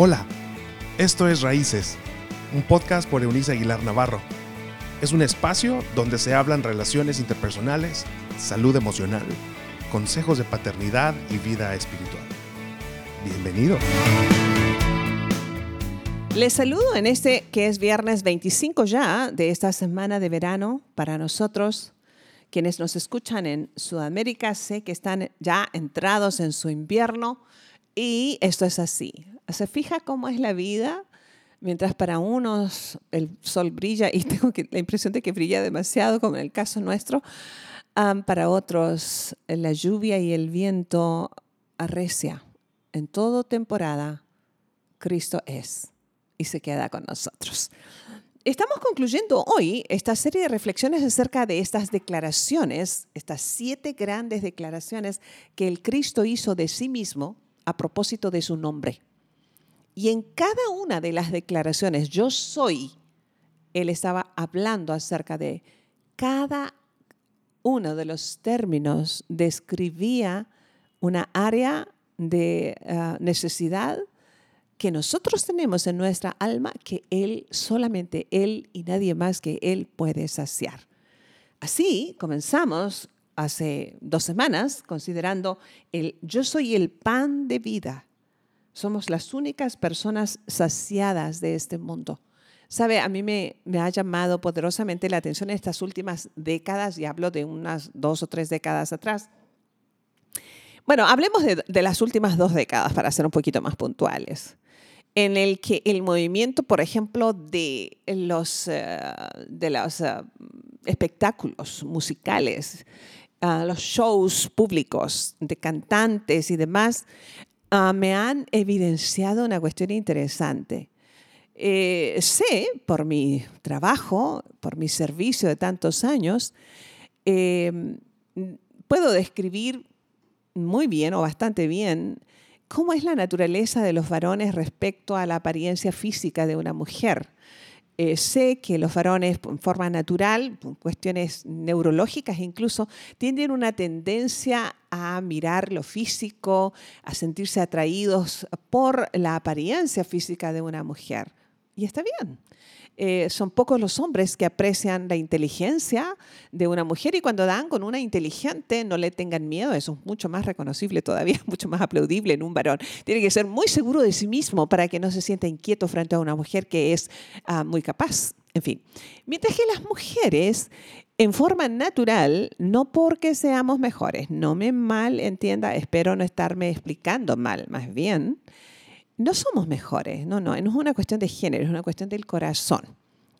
Hola, esto es Raíces, un podcast por Eunice Aguilar Navarro. Es un espacio donde se hablan relaciones interpersonales, salud emocional, consejos de paternidad y vida espiritual. Bienvenido. Les saludo en este que es viernes 25 ya de esta semana de verano para nosotros. Quienes nos escuchan en Sudamérica sé que están ya entrados en su invierno y esto es así. ¿Se fija cómo es la vida? Mientras para unos el sol brilla y tengo la impresión de que brilla demasiado, como en el caso nuestro, para otros la lluvia y el viento arrecia. En toda temporada, Cristo es y se queda con nosotros. Estamos concluyendo hoy esta serie de reflexiones acerca de estas declaraciones, estas siete grandes declaraciones que el Cristo hizo de sí mismo a propósito de su nombre. Y en cada una de las declaraciones, yo soy, él estaba hablando acerca de cada uno de los términos, describía una área de ah, necesidad que nosotros tenemos en nuestra alma que Él, solamente Él y nadie más que Él puede saciar. Así comenzamos hace dos semanas considerando el yo soy el pan de vida somos las únicas personas saciadas de este mundo. Sabe, a mí me, ha llamado poderosamente la atención en estas últimas décadas, y hablo de unas dos o tres décadas atrás. Bueno, hablemos de, las últimas dos décadas para ser un poquito más puntuales, en el que el movimiento, por ejemplo, de los, eh, de los eh, espectáculos musicales, uh, los shows públicos de cantantes y demás, Ah, me han evidenciado una cuestión interesante. Eh, sé por mi trabajo, por mi servicio de tantos años, em, puedo describir muy bien o bastante bien cómo es la naturaleza de los varones respecto a la apariencia física de una mujer. Eh, sé que los varones en forma natural, cuestiones neurológicas incluso, tienen una tendencia a mirar lo físico, a sentirse atraídos por la apariencia física de una mujer. Y está bien. Eh, son pocos los hombres que aprecian la inteligencia de una mujer y cuando dan con una inteligente no le tengan miedo, eso es mucho más reconocible todavía, mucho más aplaudible en un varón. Tiene que ser muy seguro de sí mismo para que no se sienta inquieto frente a una mujer que es ah, muy capaz. En fin, mientras que las mujeres en forma natural, no porque seamos mejores, no me mal entienda, espero no estarme explicando mal, más bien, no somos mejores, no, no, no es una cuestión de género, es una cuestión del corazón.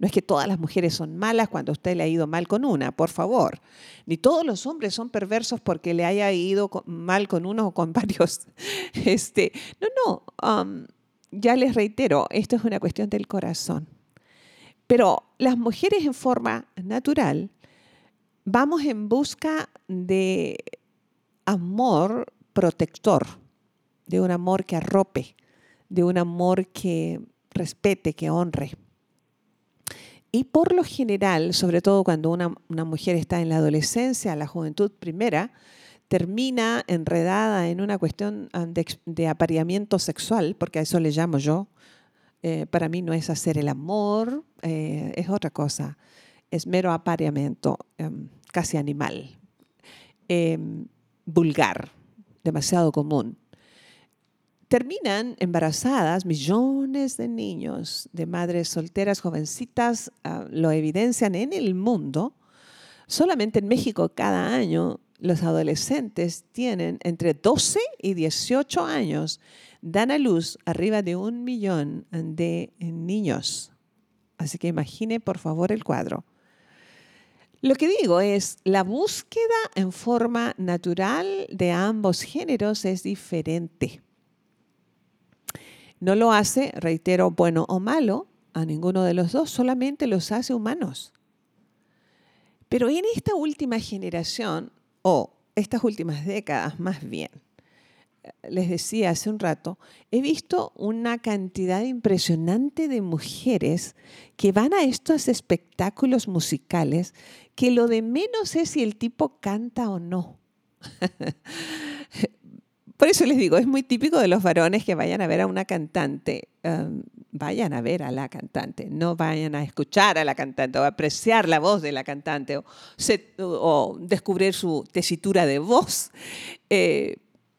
No es que todas las mujeres son malas cuando usted le ha ido mal con una, por favor. Ni todos los hombres son perversos porque le haya ido mal con uno o con varios. Este, no, no, um, ya les reitero, esto es una cuestión del corazón. Pero las mujeres en forma natural vamos en busca de amor protector, de un amor que arrope, de un amor que respete, que honre. Y por lo general, sobre todo cuando una, mujer está en la adolescencia, la juventud primera, termina enredada en una cuestión ah, de, apareamiento sexual, porque a eso le llamo yo. Eh, para mí no es hacer el amor, eh, es otra cosa. Es mero apareamiento, em, casi animal, em, vulgar, demasiado común terminan embarazadas millones de niños, de madres solteras, jovencitas, ah, lo evidencian en el mundo. Solamente en México cada año los adolescentes tienen entre 12 y 18 años, dan a luz arriba de un millón de niños. Así que imagine por favor el cuadro. Lo que digo es, la búsqueda en forma natural de ambos géneros es diferente. No lo hace, reitero, bueno o malo a ninguno de los dos, solamente los hace humanos. Pero en esta última generación, o estas últimas décadas más bien, les decía hace un rato, he visto una cantidad impresionante de mujeres que van a estos espectáculos musicales que lo de menos es si el tipo canta o no. Por eso les digo, es muy típico de los varones que vayan a ver a una cantante. Um, vayan a ver a la cantante, no vayan a escuchar a la cantante o apreciar la voz de la cantante o, descubrir su tesitura de voz. Eh,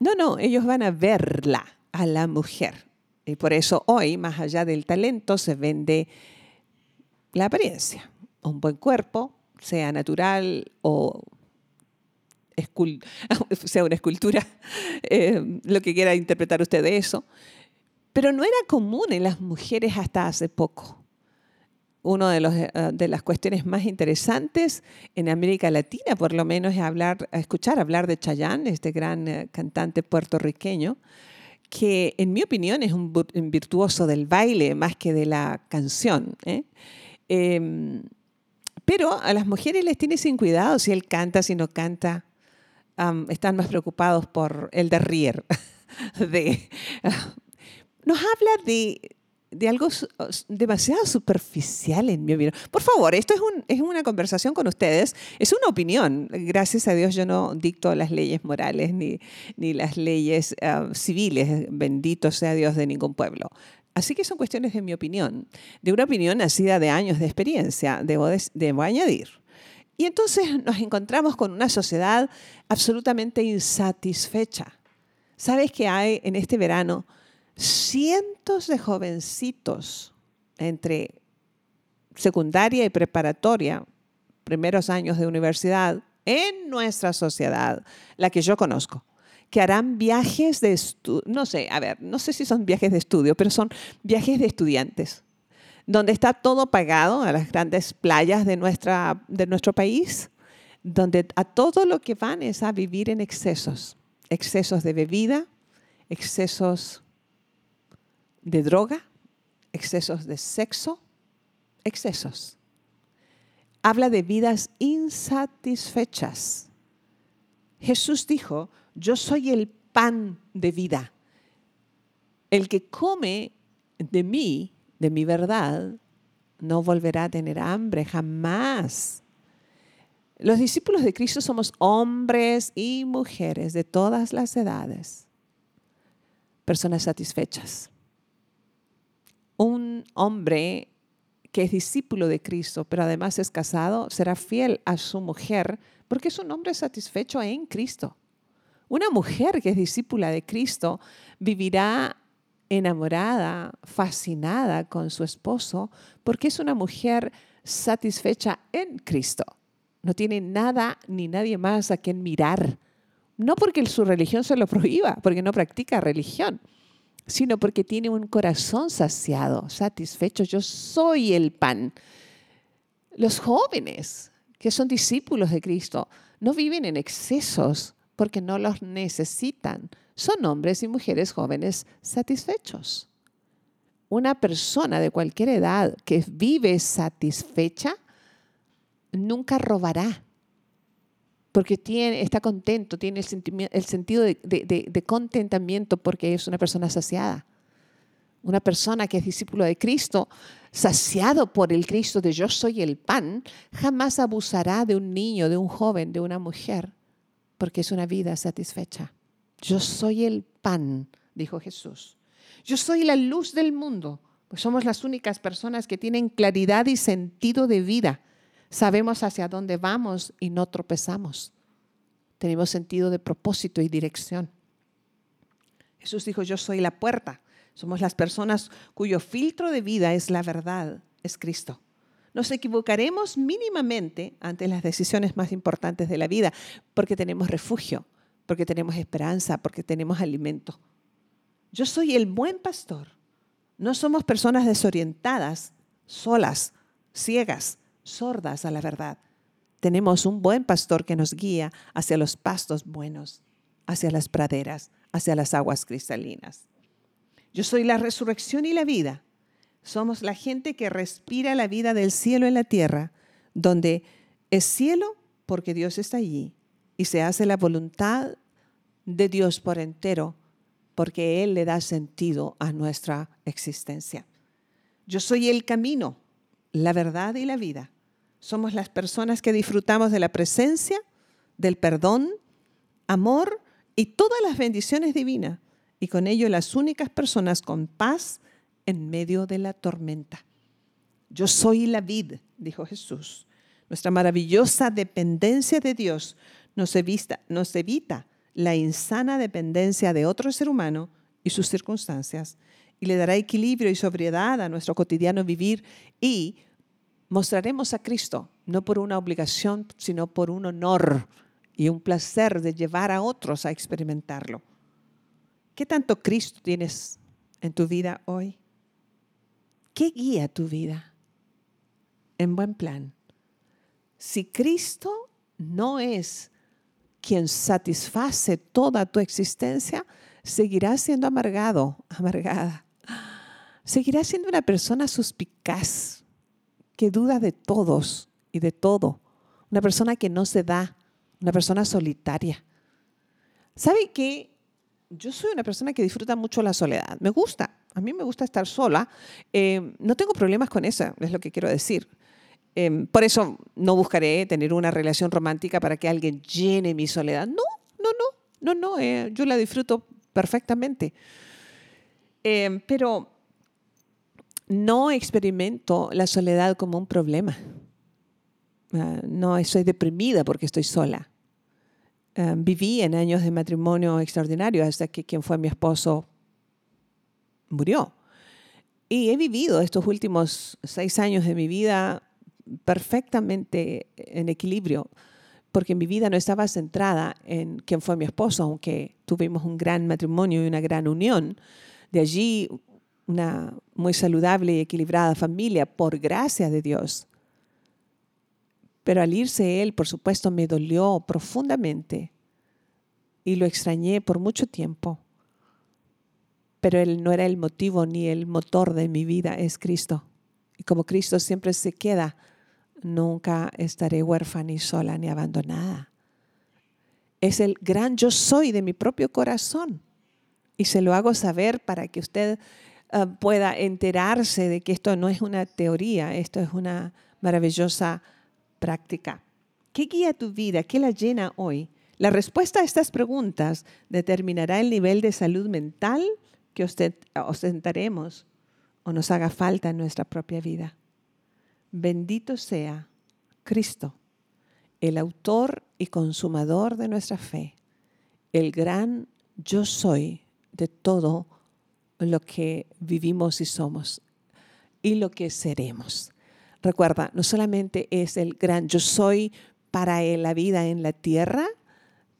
no, no, ellos van a verla, a la mujer. Y por eso hoy, más allá del talento, se vende la apariencia. Un buen cuerpo, sea natural o sea una escultura, eh, lo que quiera interpretar usted de eso. Pero no era común en las mujeres hasta hace poco. Una de, eh, de, las cuestiones más interesantes en América Latina, por lo menos, es hablar, escuchar hablar de Chayanne, este gran eh, cantante puertorriqueño, que en mi opinión es un, virtuoso del baile más que de la canción. Em, pero a las mujeres les tiene sin cuidado si él canta, si no canta. Están más preocupados por el de, nos habla de, de, algo demasiado superficial en mi opinión. Por favor, esto es, un, es, una conversación con ustedes, es una opinión. Gracias a Dios yo no dicto las leyes morales ni, ni las leyes civiles, bendito sea Dios de ningún pueblo. Así que son cuestiones de mi opinión, de una opinión nacida de años de experiencia, debo, debo añadir. Y entonces nos encontramos con una sociedad absolutamente insatisfecha. ¿Sabes que hay en este verano cientos de jovencitos entre secundaria y preparatoria, primeros años de universidad, en nuestra sociedad, la que yo conozco, que harán viajes de estudio, no sé, a ver, no sé si son viajes de estudio, pero son viajes de estudiantes, donde está todo pagado a las grandes playas de, nuestra, de nuestro país, donde a todo lo que van es a vivir en excesos, excesos de bebida, excesos de droga, excesos de sexo, excesos. Habla de vidas insatisfechas. Jesús dijo, yo soy el pan de vida. El que come de mí, de mi verdad, no volverá a tener hambre jamás. Los discípulos de Cristo somos hombres y mujeres de todas las edades, personas satisfechas. Un hombre que es discípulo de Cristo, pero además es casado, será fiel a su mujer porque es un hombre satisfecho en Cristo. Una mujer que es discípula de Cristo vivirá enamorada, fascinada con su esposo, porque es una mujer satisfecha en Cristo. No tiene nada ni nadie más a quien mirar. No porque su religión se lo prohíba, porque no practica religión, sino porque tiene un corazón saciado, satisfecho. Yo soy el pan. Los jóvenes que son discípulos de Cristo no viven en excesos, porque no los necesitan. Son hombres y mujeres jóvenes satisfechos. Una persona de cualquier edad que vive satisfecha nunca robará, porque tiene, está contento, tiene el, sentido de, de contentamiento porque es una persona saciada. Una persona que es discípulo de Cristo, saciado por el Cristo de yo soy el pan, jamás abusará de un niño, de un joven, de una mujer porque es una vida satisfecha. Yo soy el pan, dijo Jesús. Yo soy la luz del mundo, pues somos las únicas personas que tienen claridad y sentido de vida. Sabemos hacia dónde vamos y no tropezamos. Tenemos sentido de propósito y dirección. Jesús dijo, yo soy la puerta. Somos las personas cuyo filtro de vida es la verdad, es Cristo nos equivocaremos mínimamente ante las decisiones más importantes de la vida, porque tenemos refugio, porque tenemos esperanza, porque tenemos alimento. Yo soy el buen pastor. No somos personas desorientadas, solas, ciegas, sordas a la verdad. Tenemos un buen pastor que nos guía hacia los pastos buenos, hacia las praderas, hacia las aguas cristalinas. Yo soy la resurrección y la vida. Somos la gente que respira la vida del cielo en la tierra, donde es cielo porque Dios está allí y se hace la voluntad de Dios por entero porque Él le da sentido a nuestra existencia. Yo soy el camino, la verdad y la vida. Somos las personas que disfrutamos de la presencia, del perdón, amor y todas las bendiciones divinas, y con ello las únicas personas con paz en medio de la tormenta. Yo soy la vid, dijo Jesús. Nuestra maravillosa dependencia de Dios nos evita, nos evita la insana dependencia de otro ser humano y sus circunstancias y le dará equilibrio y sobriedad a nuestro cotidiano vivir y mostraremos a Cristo, no por una obligación, sino por un honor y un placer de llevar a otros a experimentarlo. ¿Qué tanto Cristo tienes en tu vida hoy? ¿Qué guía tu vida? En buen plan. Si Cristo no es quien satisface toda tu existencia, seguirás siendo amargado, amargada. Seguirás siendo una persona suspicaz, que duda de todos y de todo. Una persona que no se da, una persona solitaria. ¿Sabe qué? Yo soy una persona que disfruta mucho la soledad. Me gusta, a mí me gusta estar sola. Eh, no tengo problemas con eso, es lo que quiero decir. Em, por eso no buscaré tener una relación romántica para que alguien llene mi soledad. No, no, no, no, no, eh, yo la disfruto perfectamente. Em, pero no experimento la soledad como un problema. Ah, no estoy deprimida porque estoy sola. Ah, viví en años de matrimonio extraordinario hasta que quien fue mi esposo murió. Y he vivido estos últimos seis años de mi vida perfectamente en equilibrio, porque mi vida no estaba centrada en quién fue mi esposo, aunque tuvimos un gran matrimonio y una gran unión. De allí una muy saludable y equilibrada familia, por gracia de Dios. Pero al irse él, por supuesto, me dolió profundamente y lo extrañé por mucho tiempo. Pero él no era el motivo ni el motor de mi vida, es Cristo. Y como Cristo siempre se queda nunca estaré huérfana ni sola ni abandonada. Es el gran yo soy de mi propio corazón. Y se lo hago saber para que usted ah, pueda enterarse de que esto no es una teoría, esto es una maravillosa práctica. ¿Qué guía tu vida? ¿Qué la llena hoy? La respuesta a estas preguntas determinará el nivel de salud mental que ostentaremos o nos haga falta en nuestra propia vida. Bendito sea Cristo, el autor y consumador de nuestra fe, el gran yo soy de todo lo que vivimos y somos y lo que seremos. Recuerda, no solamente es el gran yo soy para la vida en la tierra,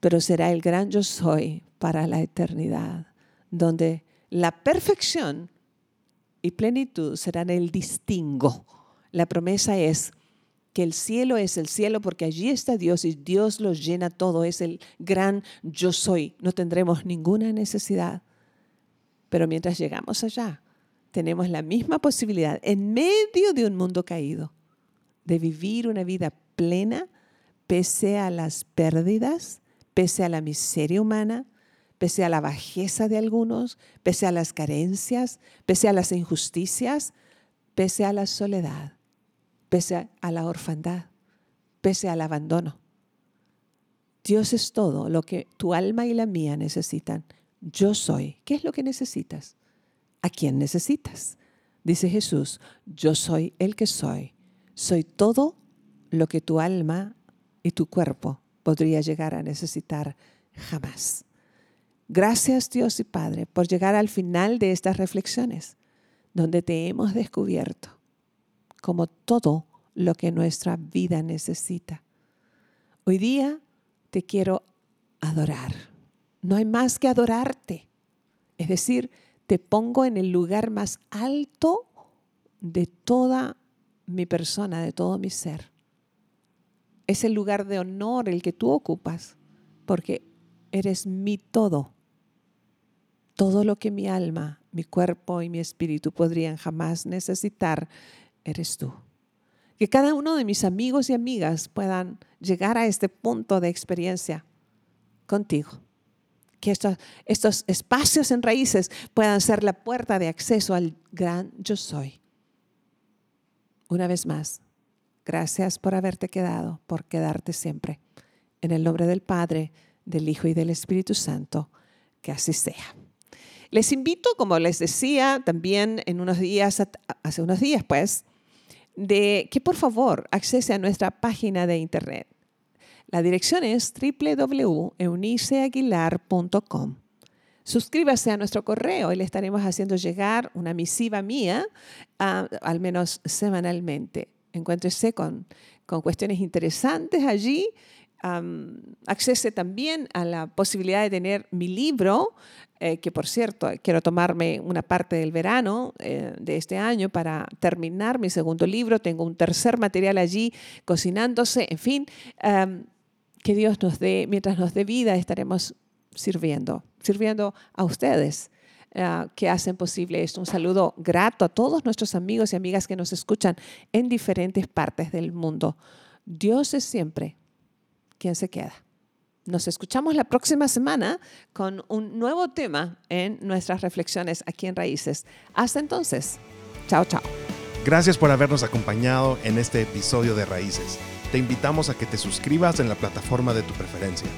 pero será el gran yo soy para la eternidad, donde la perfección y plenitud serán el distingo la promesa es que el cielo es el cielo porque allí está Dios y Dios lo llena todo, es el gran yo soy. No tendremos ninguna necesidad. Pero mientras llegamos allá, tenemos la misma posibilidad en medio de un mundo caído de vivir una vida plena pese a las pérdidas, pese a la miseria humana, pese a la bajeza de algunos, pese a las carencias, pese a las injusticias, pese a la soledad pese a la orfandad, pese al abandono. Dios es todo lo que tu alma y la mía necesitan. Yo soy. ¿Qué es lo que necesitas? ¿A quién necesitas? Dice Jesús, yo soy el que soy. Soy todo lo que tu alma y tu cuerpo podría llegar a necesitar jamás. Gracias Dios y Padre por llegar al final de estas reflexiones, donde te hemos descubierto como todo lo que nuestra vida necesita. Hoy día te quiero adorar. No hay más que adorarte. Es decir, te pongo en el lugar más alto de toda mi persona, de todo mi ser. Es el lugar de honor el que tú ocupas, porque eres mi todo. Todo lo que mi alma, mi cuerpo y mi espíritu podrían jamás necesitar eres tú. Que cada uno de mis amigos y amigas puedan llegar a este punto de experiencia contigo. Que estos, estos espacios en raíces puedan ser la puerta de acceso al gran yo soy. Una vez más, gracias por haberte quedado, por quedarte siempre. En el nombre del Padre, del Hijo y del Espíritu Santo. Que así sea. Les invito, como les decía también en unos días, hace unos días pues, de que por favor accese a nuestra página de internet. La dirección es www.euniceaguilar.com. Suscríbase a nuestro correo y le estaremos haciendo llegar una misiva mía, al menos semanalmente. Encuéntrese con, con cuestiones interesantes allí. Accese también a la posibilidad de tener mi libro, eh, que por cierto, quiero tomarme una parte del verano eh, de este año para terminar mi segundo libro. Tengo un tercer material allí cocinándose, en fin. que Dios nos dé, mientras nos dé vida, estaremos sirviendo, sirviendo a ustedes eh, que hacen posible esto. Un saludo grato a todos nuestros amigos y amigas que nos escuchan en diferentes partes del mundo. Dios es siempre quien se queda. Nos escuchamos la próxima semana con un nuevo tema en nuestras reflexiones aquí en Raíces. Hasta entonces, chao, chao. Gracias por habernos acompañado en este episodio de Raíces. Te invitamos a que te suscribas en la plataforma de tu preferencia.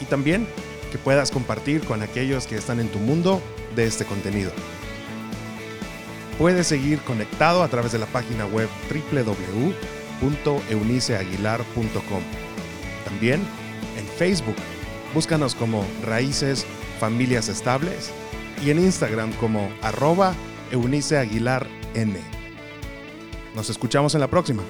Y también que puedas compartir con aquellos que están en tu mundo de este contenido. Puedes seguir conectado a través de la página web www.euniceaguilar.com. También en Facebook, búscanos como Raíces Familias Estables y en Instagram como arroba Eunice Aguilar N. Nos escuchamos en la próxima.